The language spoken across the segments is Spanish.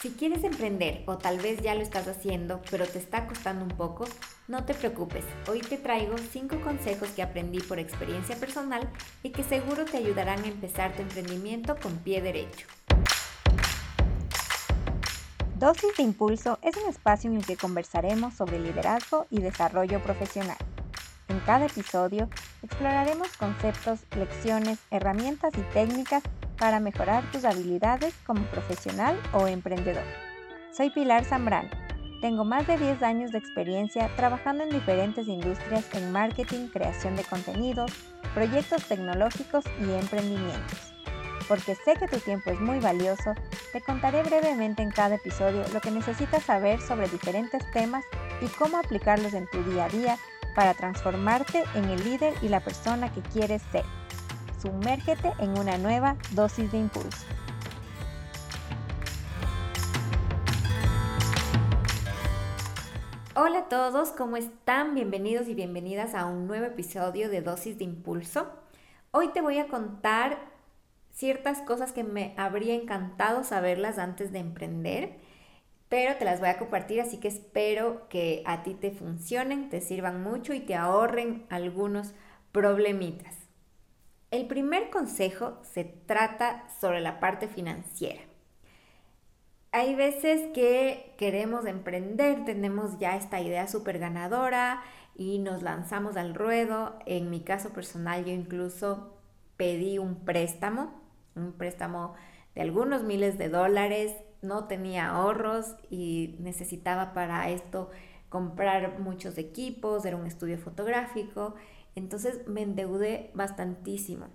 Si quieres emprender o tal vez ya lo estás haciendo, pero te está costando un poco, no te preocupes. Hoy te traigo 5 consejos que aprendí por experiencia personal y que seguro te ayudarán a empezar tu emprendimiento con pie derecho. Dosis de Impulso es un espacio en el que conversaremos sobre liderazgo y desarrollo profesional. En cada episodio exploraremos conceptos, lecciones, herramientas y técnicas para mejorar tus habilidades como profesional o emprendedor. Soy Pilar Zambrano. Tengo más de 10 años de experiencia trabajando en diferentes industrias en marketing, creación de contenidos, proyectos tecnológicos y emprendimientos. Porque sé que tu tiempo es muy valioso, te contaré brevemente en cada episodio lo que necesitas saber sobre diferentes temas y cómo aplicarlos en tu día a día para transformarte en el líder y la persona que quieres ser. Sumérgete en una nueva dosis de impulso. Hola a todos, ¿cómo están? Bienvenidos y bienvenidas a un nuevo episodio de Dosis de Impulso. Hoy te voy a contar ciertas cosas que me habría encantado saberlas antes de emprender, pero te las voy a compartir, así que espero que a ti te funcionen, te sirvan mucho y te ahorren algunos problemitas. El primer consejo se trata sobre la parte financiera. Hay veces que queremos emprender, tenemos ya esta idea súper ganadora y nos lanzamos al ruedo. En mi caso personal yo incluso pedí un préstamo, un préstamo de algunos miles de dólares, no tenía ahorros y necesitaba para esto comprar muchos equipos, era un estudio fotográfico entonces me endeudé bastantísimo,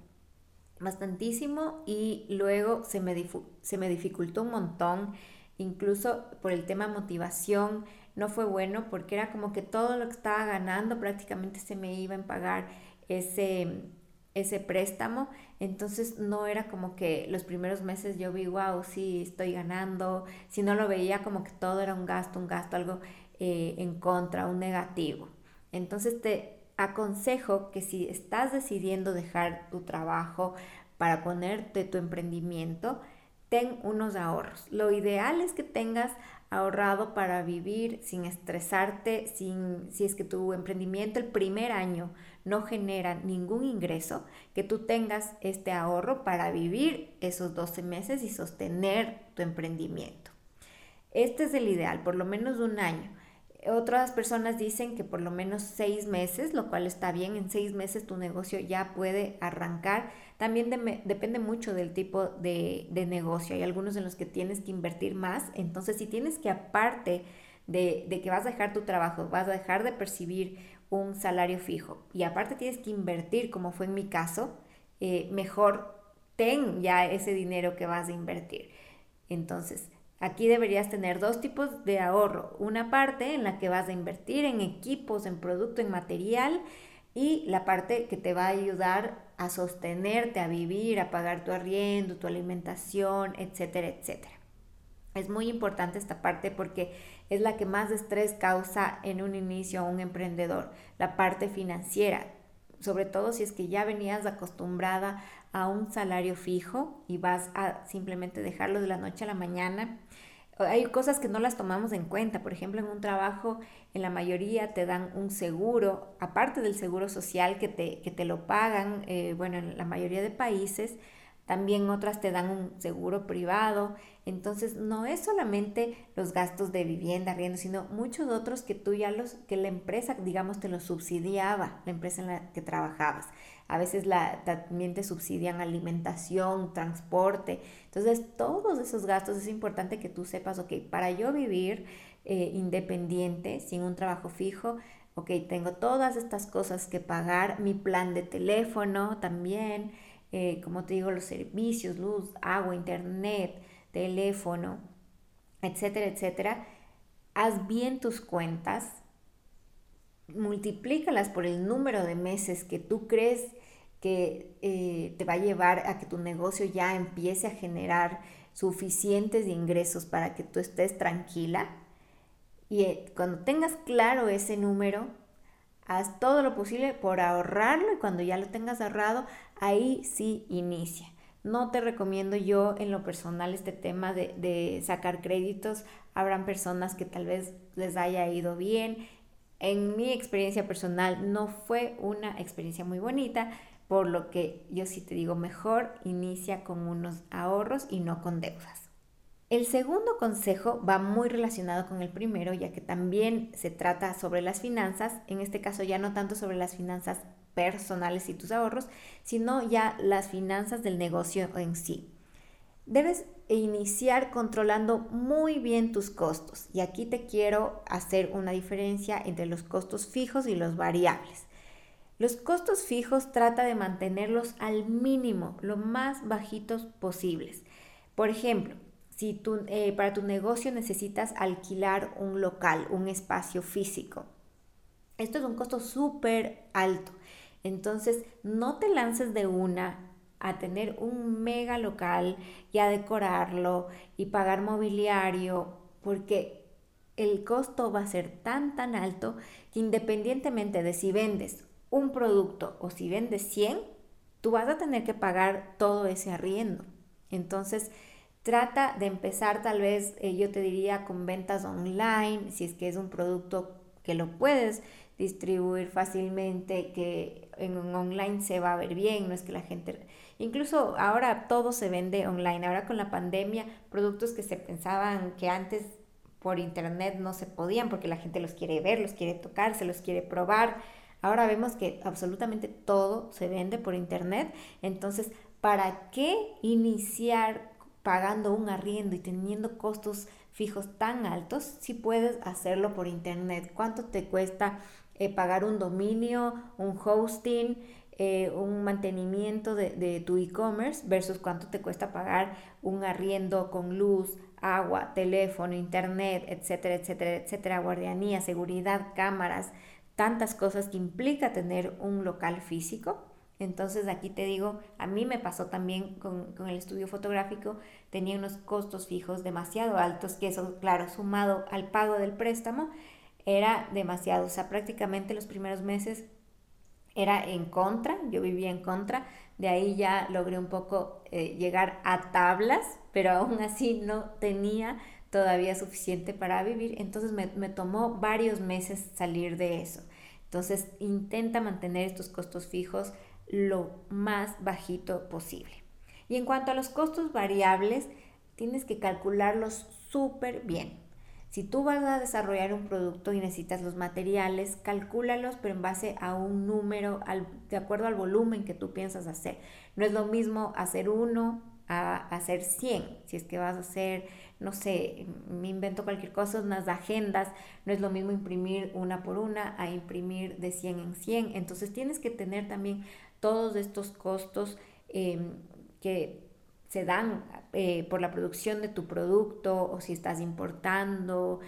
bastantísimo y luego se me, se me dificultó un montón, incluso por el tema motivación, no fue bueno porque era como que todo lo que estaba ganando prácticamente se me iba en pagar ese, ese préstamo. Entonces no era como que los primeros meses yo vi, wow, sí, estoy ganando. Si no lo veía como que todo era un gasto, un gasto, algo eh, en contra, un negativo. Entonces te, aconsejo que si estás decidiendo dejar tu trabajo para ponerte tu emprendimiento, ten unos ahorros. Lo ideal es que tengas ahorrado para vivir sin estresarte, sin, si es que tu emprendimiento el primer año no genera ningún ingreso, que tú tengas este ahorro para vivir esos 12 meses y sostener tu emprendimiento. Este es el ideal, por lo menos un año. Otras personas dicen que por lo menos seis meses, lo cual está bien, en seis meses tu negocio ya puede arrancar. También depende mucho del tipo de, negocio. Hay algunos en los que tienes que invertir más. Entonces, si tienes que aparte de, que vas a dejar tu trabajo, vas a dejar de percibir un salario fijo y aparte tienes que invertir, como fue en mi caso, eh, mejor ten ya ese dinero que vas a invertir. Entonces, Aquí deberías tener dos tipos de ahorro. Una parte en la que vas a invertir en equipos, en producto, en material y la parte que te va a ayudar a sostenerte, a vivir, a pagar tu arriendo, tu alimentación, etcétera, etcétera. Es muy importante esta parte porque es la que más estrés causa en un inicio a un emprendedor, la parte financiera, sobre todo si es que ya venías acostumbrada a un salario fijo y vas a simplemente dejarlo de la noche a la mañana. Hay cosas que no las tomamos en cuenta. Por ejemplo, en un trabajo, en la mayoría te dan un seguro, aparte del seguro social que te, que te lo pagan, eh, bueno, en la mayoría de países, también otras te dan un seguro privado. Entonces, no es solamente los gastos de vivienda, riendo, sino muchos otros que tú ya los, que la empresa, digamos, te los subsidiaba, la empresa en la que trabajabas. A veces también te subsidian alimentación, transporte. Entonces, todos esos gastos es importante que tú sepas, ok, para yo vivir eh, independiente, sin un trabajo fijo, ok, tengo todas estas cosas que pagar, mi plan de teléfono también, eh, como te digo, los servicios, luz, agua, internet, teléfono, etcétera, etcétera. Haz bien tus cuentas, multiplícalas por el número de meses que tú crees que eh, te va a llevar a que tu negocio ya empiece a generar suficientes ingresos para que tú estés tranquila. Y eh, cuando tengas claro ese número, haz todo lo posible por ahorrarlo y cuando ya lo tengas ahorrado, ahí sí inicia. No te recomiendo yo en lo personal este tema de, de sacar créditos. Habrán personas que tal vez les haya ido bien. En mi experiencia personal no fue una experiencia muy bonita, por lo que yo sí te digo mejor inicia con unos ahorros y no con deudas. El segundo consejo va muy relacionado con el primero, ya que también se trata sobre las finanzas, en este caso ya no tanto sobre las finanzas personales y tus ahorros, sino ya las finanzas del negocio en sí. Debes iniciar controlando muy bien tus costos y aquí te quiero hacer una diferencia entre los costos fijos y los variables. Los costos fijos trata de mantenerlos al mínimo, lo más bajitos posibles. Por ejemplo, si eh, para tu negocio necesitas alquilar un local, un espacio físico. Esto es un costo súper alto. Entonces, no te lances de una a tener un mega local y a decorarlo y pagar mobiliario, porque el costo va a ser tan, tan alto que independientemente de si vendes un producto o si vendes 100, tú vas a tener que pagar todo ese arriendo. Entonces, Trata de empezar tal vez, eh, yo te diría, con ventas online, si es que es un producto que lo puedes distribuir fácilmente, que en online se va a ver bien, no es que la gente... Incluso ahora todo se vende online, ahora con la pandemia, productos que se pensaban que antes por internet no se podían porque la gente los quiere ver, los quiere tocar, se los quiere probar. Ahora vemos que absolutamente todo se vende por internet. Entonces, ¿para qué iniciar pagando un arriendo y teniendo costos fijos tan altos, si puedes hacerlo por internet. ¿Cuánto te cuesta eh, pagar un dominio, un hosting, eh, un mantenimiento de, de tu e-commerce versus cuánto te cuesta pagar un arriendo con luz, agua, teléfono, internet, etcétera, etcétera, etcétera, guardianía, seguridad, cámaras, tantas cosas que implica tener un local físico? Entonces aquí te digo, a mí me pasó también con, el estudio fotográfico, tenía unos costos fijos demasiado altos, que eso, claro, sumado al pago del préstamo, era demasiado. O sea, prácticamente los primeros meses era en contra, yo vivía en contra, de ahí ya logré un poco eh, llegar a tablas, pero aún así no tenía todavía suficiente para vivir, entonces me, me tomó varios meses salir de eso. Entonces intenta mantener estos costos fijos lo más bajito posible. Y en cuanto a los costos variables, tienes que calcularlos súper bien. Si tú vas a desarrollar un producto y necesitas los materiales, calcúlalos, pero en base a un número, de acuerdo al volumen que tú piensas hacer. No es lo mismo hacer uno a hacer 100. Si es que vas a hacer, no sé, me invento cualquier cosa, unas agendas, no es lo mismo imprimir una por una a imprimir de 100 en 100. Entonces tienes que tener también todos estos costos em, que se dan eh, por la producción de tu producto o si estás importando,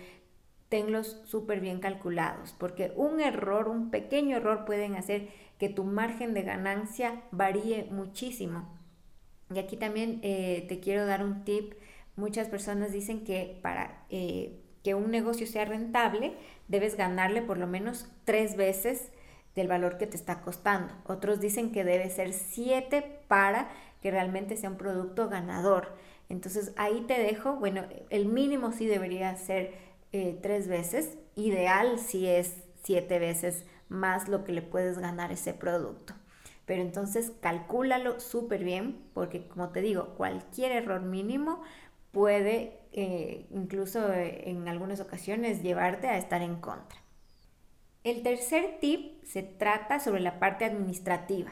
tenlos súper bien calculados, porque un error, un pequeño error pueden hacer que tu margen de ganancia varíe muchísimo. Y aquí también eh, te quiero dar un tip. Muchas personas dicen que para eh, que un negocio sea rentable, debes ganarle por lo menos tres veces del valor que te está costando. Otros dicen que debe ser 7 para que realmente sea un producto ganador. Entonces ahí te dejo, bueno, el mínimo sí debería ser eh, tres veces, ideal si es siete veces más lo que le puedes ganar ese producto. Pero entonces calcúlalo súper bien porque como te digo, cualquier error mínimo puede eh, incluso eh, en algunas ocasiones llevarte a estar en contra. El tercer tip se trata sobre la parte administrativa.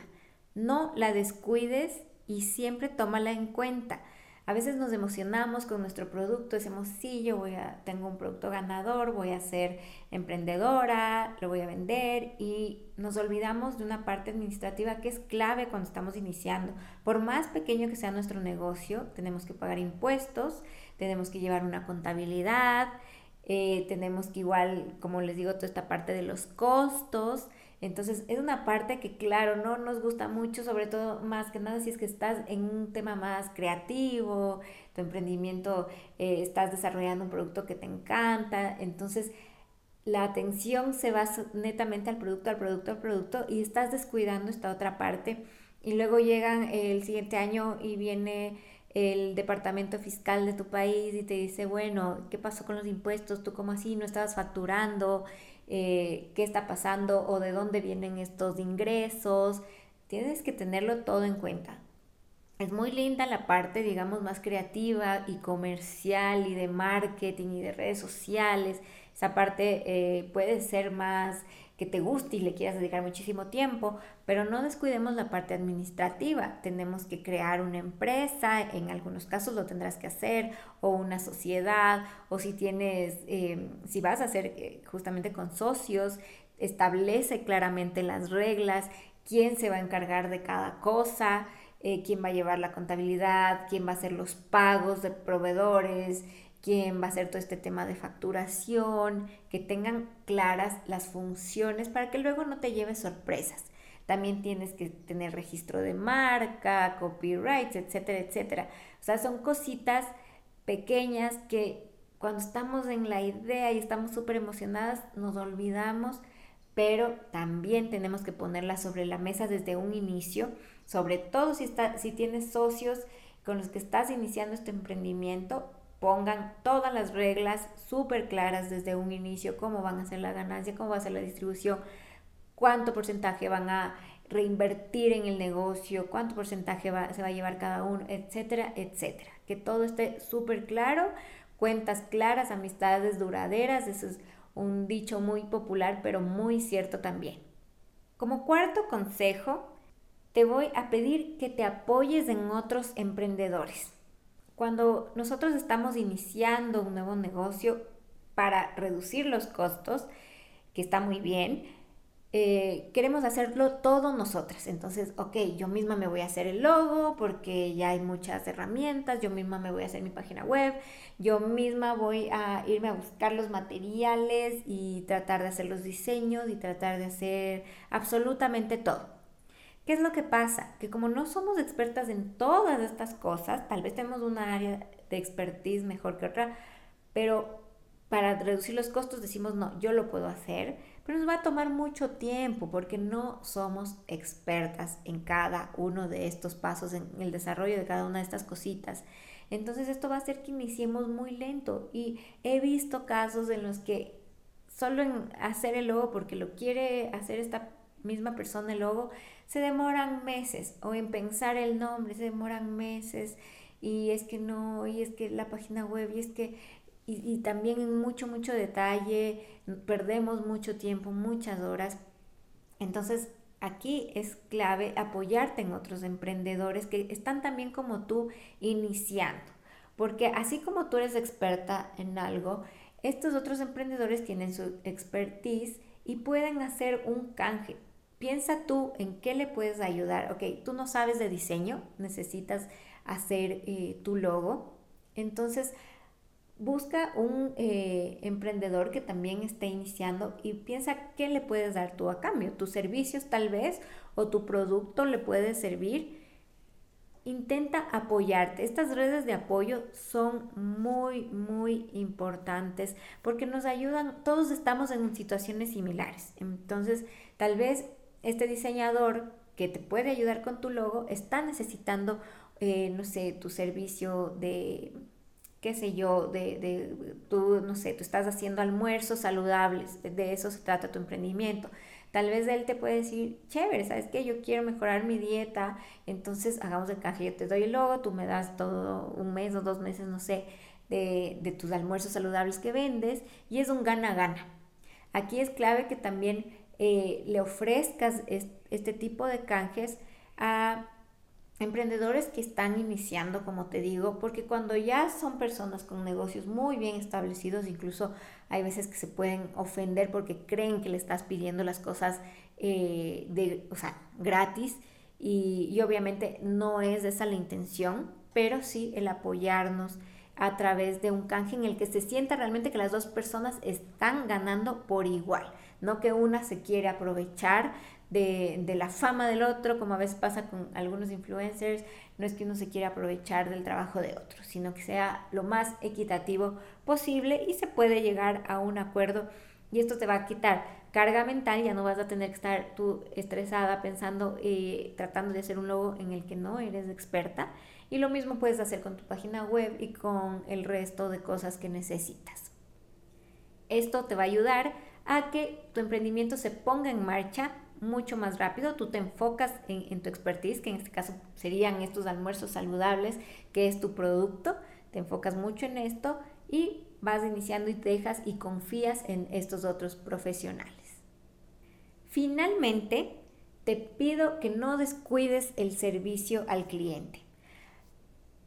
No la descuides y siempre tómala en cuenta. A veces nos emocionamos con nuestro producto, decimos, sí, yo voy a, tengo un producto ganador, voy a ser emprendedora, lo voy a vender y nos olvidamos de una parte administrativa que es clave cuando estamos iniciando. Por más pequeño que sea nuestro negocio, tenemos que pagar impuestos, tenemos que llevar una contabilidad, eh, tenemos que igual, como les digo, toda esta parte de los costos. Entonces es una parte que claro, no nos gusta mucho, sobre todo más que nada si es que estás en un tema más creativo, tu emprendimiento, eh, estás desarrollando un producto que te encanta, entonces la atención se va netamente al producto, al producto, al producto y estás descuidando esta otra parte y luego llegan el siguiente año y viene el departamento fiscal de tu país y te dice, bueno, ¿qué pasó con los impuestos? ¿Tú cómo así no estabas facturando? Eh, ¿Qué está pasando? ¿O de dónde vienen estos ingresos? Tienes que tenerlo todo en cuenta. Es muy linda la parte, digamos, más creativa y comercial y de marketing y de redes sociales. Esa parte eh, puede ser más que te guste y le quieras dedicar muchísimo tiempo, pero no descuidemos la parte administrativa. Tenemos que crear una empresa, en algunos casos lo tendrás que hacer, o una sociedad, o si tienes, em, si vas a hacer eh, justamente con socios, establece claramente las reglas, quién se va a encargar de cada cosa, eh, quién va a llevar la contabilidad, quién va a hacer los pagos de proveedores, quién va a hacer todo este tema de facturación, que tengan claras las funciones para que luego no te lleves sorpresas. También tienes que tener registro de marca, copyrights, etcétera, etcétera. O sea, son cositas pequeñas que cuando estamos en la idea y estamos súper emocionadas nos olvidamos, pero también tenemos que ponerlas sobre la mesa desde un inicio, sobre todo si, está, si tienes socios con los que estás iniciando este emprendimiento, pongan todas las reglas súper claras desde un inicio, cómo van a ser la ganancia, cómo va a ser la distribución, cuánto porcentaje van a reinvertir en el negocio, cuánto porcentaje se va a llevar cada uno, etcétera, etcétera. Que todo esté súper claro, cuentas claras, amistades duraderas, eso es un dicho muy popular, pero muy cierto también. Como cuarto consejo, te voy a pedir que te apoyes en otros emprendedores. Cuando nosotros estamos iniciando un nuevo negocio para reducir los costos, que está muy bien, eh, queremos hacerlo todo nosotras. Entonces, ok, yo misma me voy a hacer el logo porque ya hay muchas herramientas, yo misma me voy a hacer mi página web, yo misma voy a irme a buscar los materiales y tratar de hacer los diseños y tratar de hacer absolutamente todo. ¿Qué es lo que pasa? Que como no somos expertas en todas estas cosas, tal vez tenemos una área de expertise mejor que otra, pero para reducir los costos decimos, no, yo lo puedo hacer, pero nos va a tomar mucho tiempo porque no somos expertas en cada uno de estos pasos, en el desarrollo de cada una de estas cositas. Entonces esto va a hacer que iniciemos muy lento. Y he visto casos en los que solo en hacer el logo porque lo quiere hacer esta misma persona el logo, se demoran meses, o en pensar el nombre, se demoran meses, y es que no, y es que la página web, y es que, y, y también en mucho, mucho detalle, perdemos mucho tiempo, muchas horas. Entonces, aquí es clave apoyarte en otros emprendedores que están también como tú iniciando, porque así como tú eres experta en algo, estos otros emprendedores tienen su expertise y pueden hacer un canje. Piensa tú en qué le puedes ayudar. Ok, tú no sabes de diseño, necesitas hacer eh, tu logo. Entonces, busca un eh, emprendedor que también esté iniciando y piensa qué le puedes dar tú a cambio. Tus servicios tal vez o tu producto le puede servir. Intenta apoyarte. Estas redes de apoyo son muy, muy importantes porque nos ayudan, todos estamos en situaciones similares. Entonces, tal vez este diseñador que te puede ayudar con tu logo está necesitando, eh, no sé, tu servicio de, qué sé yo, de, de, tú, no sé, tú estás haciendo almuerzos saludables, de eso se trata tu emprendimiento. Tal vez él te puede decir, chévere, ¿sabes qué? Yo quiero mejorar mi dieta, entonces hagamos el canje, yo te doy el logo, tú me das todo un mes o dos meses, no sé, de, de tus almuerzos saludables que vendes y es un gana-gana. Aquí es clave que también eh, le ofrezcas este tipo de canjes a emprendedores que están iniciando, como te digo, porque cuando ya son personas con negocios muy bien establecidos, incluso hay veces que se pueden ofender porque creen que le estás pidiendo las cosas eh, de, o sea, gratis y, y obviamente no es esa la intención, pero sí el apoyarnos a través de un canje en el que se sienta realmente que las dos personas están ganando por igual no que una se quiere aprovechar de, la fama del otro, como a veces pasa con algunos influencers, no es que uno se quiera aprovechar del trabajo de otro, sino que sea lo más equitativo posible y se puede llegar a un acuerdo Y esto te va a quitar carga mental, ya no vas a tener que estar tú estresada pensando, eh, tratando de hacer un logo en el que no eres experta. Y lo mismo puedes hacer con tu página web y con el resto de cosas que necesitas. Esto te va a ayudar a que tu emprendimiento se ponga en marcha mucho más rápido. Tú te enfocas en, tu expertise, que en este caso serían estos almuerzos saludables, que es tu producto. Te enfocas mucho en esto y vas iniciando y dejas y confías en estos otros profesionales. Finalmente, te pido que no descuides el servicio al cliente.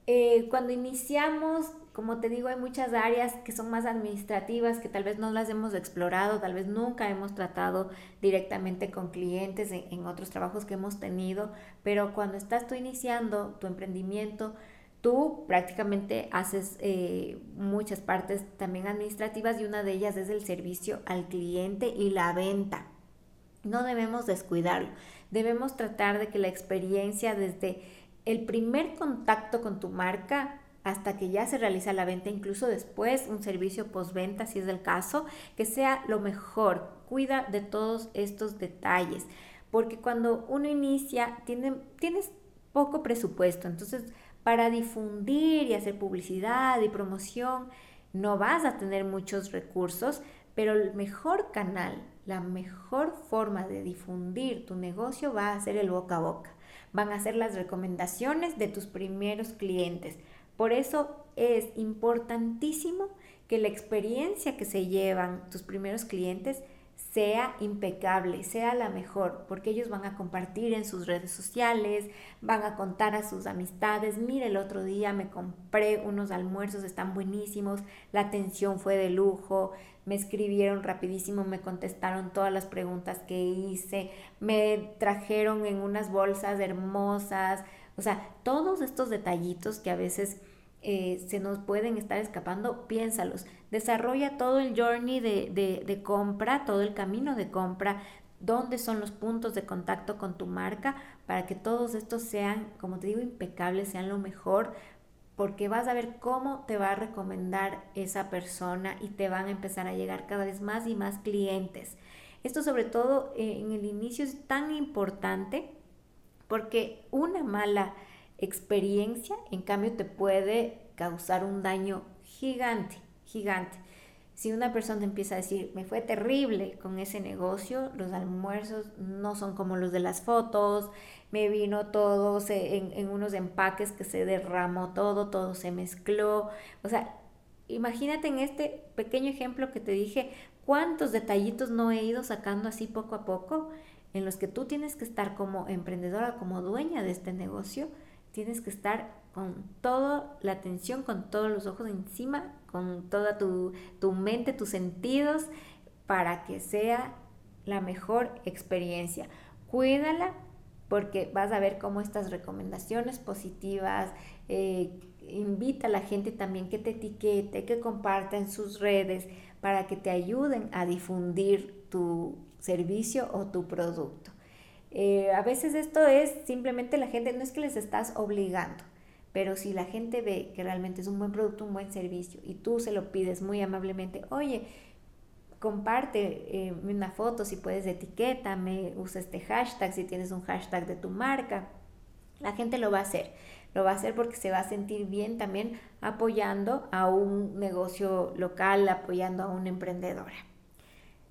Eh, cuando iniciamos, como te digo, hay muchas áreas que son más administrativas, que tal vez no las hemos explorado, tal vez nunca hemos tratado directamente con clientes en, otros trabajos que hemos tenido, pero cuando estás tú iniciando tu emprendimiento, tú prácticamente haces eh, muchas partes también administrativas y una de ellas es el servicio al cliente y la venta. No debemos descuidarlo, debemos tratar de que la experiencia desde el primer contacto con tu marca hasta que ya se realiza la venta, incluso después un servicio postventa si es el caso, que sea lo mejor. Cuida de todos estos detalles, porque cuando uno inicia tiene, tienes poco presupuesto, entonces para difundir y hacer publicidad y promoción no vas a tener muchos recursos, pero el mejor canal, la mejor forma de difundir tu negocio va a ser el boca a boca van a ser las recomendaciones de tus primeros clientes. Por eso es importantísimo que la experiencia que se llevan tus primeros clientes sea impecable, sea la mejor, porque ellos van a compartir en sus redes sociales, van a contar a sus amistades, mire, el otro día me compré unos almuerzos, están buenísimos, la atención fue de lujo, me escribieron rapidísimo, me contestaron todas las preguntas que hice, me trajeron en unas bolsas hermosas, o sea, todos estos detallitos que a veces eh, se nos pueden estar escapando, piénsalos. Desarrolla todo el journey de, de, compra, todo el camino de compra, dónde son los puntos de contacto con tu marca para que todos estos sean, como te digo, impecables, sean lo mejor, porque vas a ver cómo te va a recomendar esa persona y te van a empezar a llegar cada vez más y más clientes. Esto sobre todo eh, en el inicio es tan importante porque una mala experiencia, en cambio, te puede causar un daño gigante, gigante. Si una persona empieza a decir, me fue terrible con ese negocio, los almuerzos no son como los de las fotos, me vino todo en, en unos empaques que se derramó todo, todo se mezcló. O sea, imagínate en este pequeño ejemplo que te dije, cuántos detallitos no he ido sacando así poco a poco, en los que tú tienes que estar como emprendedora, como dueña de este negocio, tienes que estar con toda la atención, con todos los ojos encima, con toda tu, mente, tus sentidos, para que sea la mejor experiencia. Cuídala porque vas a ver cómo estas recomendaciones positivas, eh, invita a la gente también que te etiquete, que comparta en sus redes para que te ayuden a difundir tu servicio o tu producto. Eh, a veces esto es simplemente la gente, no es que les estás obligando, pero si la gente ve que realmente es un buen producto, un buen servicio y tú se lo pides muy amablemente, oye, comparte eh, una foto si puedes, etiquétame, usa este hashtag si tienes un hashtag de tu marca, la gente lo va a hacer. Lo va a hacer porque se va a sentir bien también apoyando a un negocio local, apoyando a una emprendedora.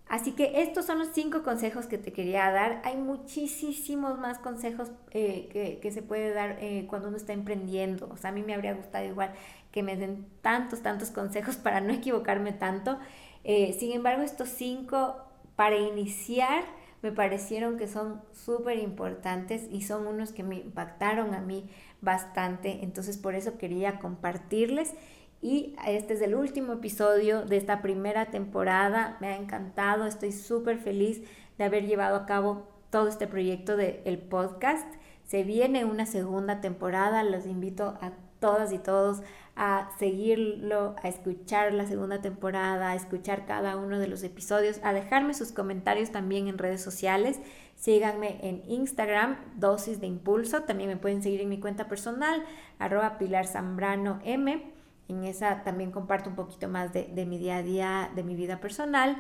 Así que estos son los cinco consejos que te quería dar. Hay muchísimos más consejos eh, que, se puede dar eh, cuando uno está emprendiendo. O sea, a mí me habría gustado igual que me den tantos, tantos consejos para no equivocarme tanto. Eh, sin embargo, estos cinco para iniciar me parecieron que son súper importantes y son unos que me impactaron a mí bastante. Entonces, por eso quería compartirles. Y este es el último episodio de esta primera temporada. Me ha encantado, estoy súper feliz de haber llevado a cabo todo este proyecto del podcast. Se viene una segunda temporada, los invito a todas y todos a seguirlo, a escuchar la segunda temporada, a escuchar cada uno de los episodios, a dejarme sus comentarios también en redes sociales. Síganme en Instagram, dosis de impulso. También me pueden seguir en mi cuenta personal, arroba Pilar Zambrano M. En esa también comparto un poquito más de, mi día a día, de mi vida personal.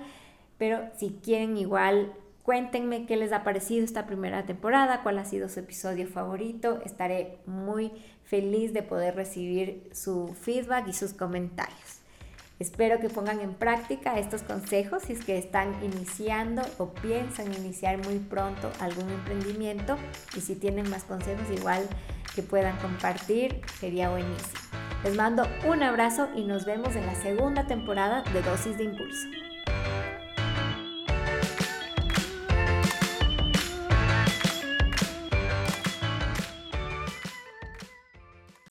pero si quieren igual Cuéntenme qué les ha parecido esta primera temporada, cuál ha sido su episodio favorito. Estaré muy feliz de poder recibir su feedback y sus comentarios. Espero que pongan en práctica estos consejos si es que están iniciando o piensan iniciar muy pronto algún emprendimiento y si tienen más consejos igual que puedan compartir sería buenísimo. Les mando un abrazo y nos vemos en la segunda temporada de Dosis de Impulso.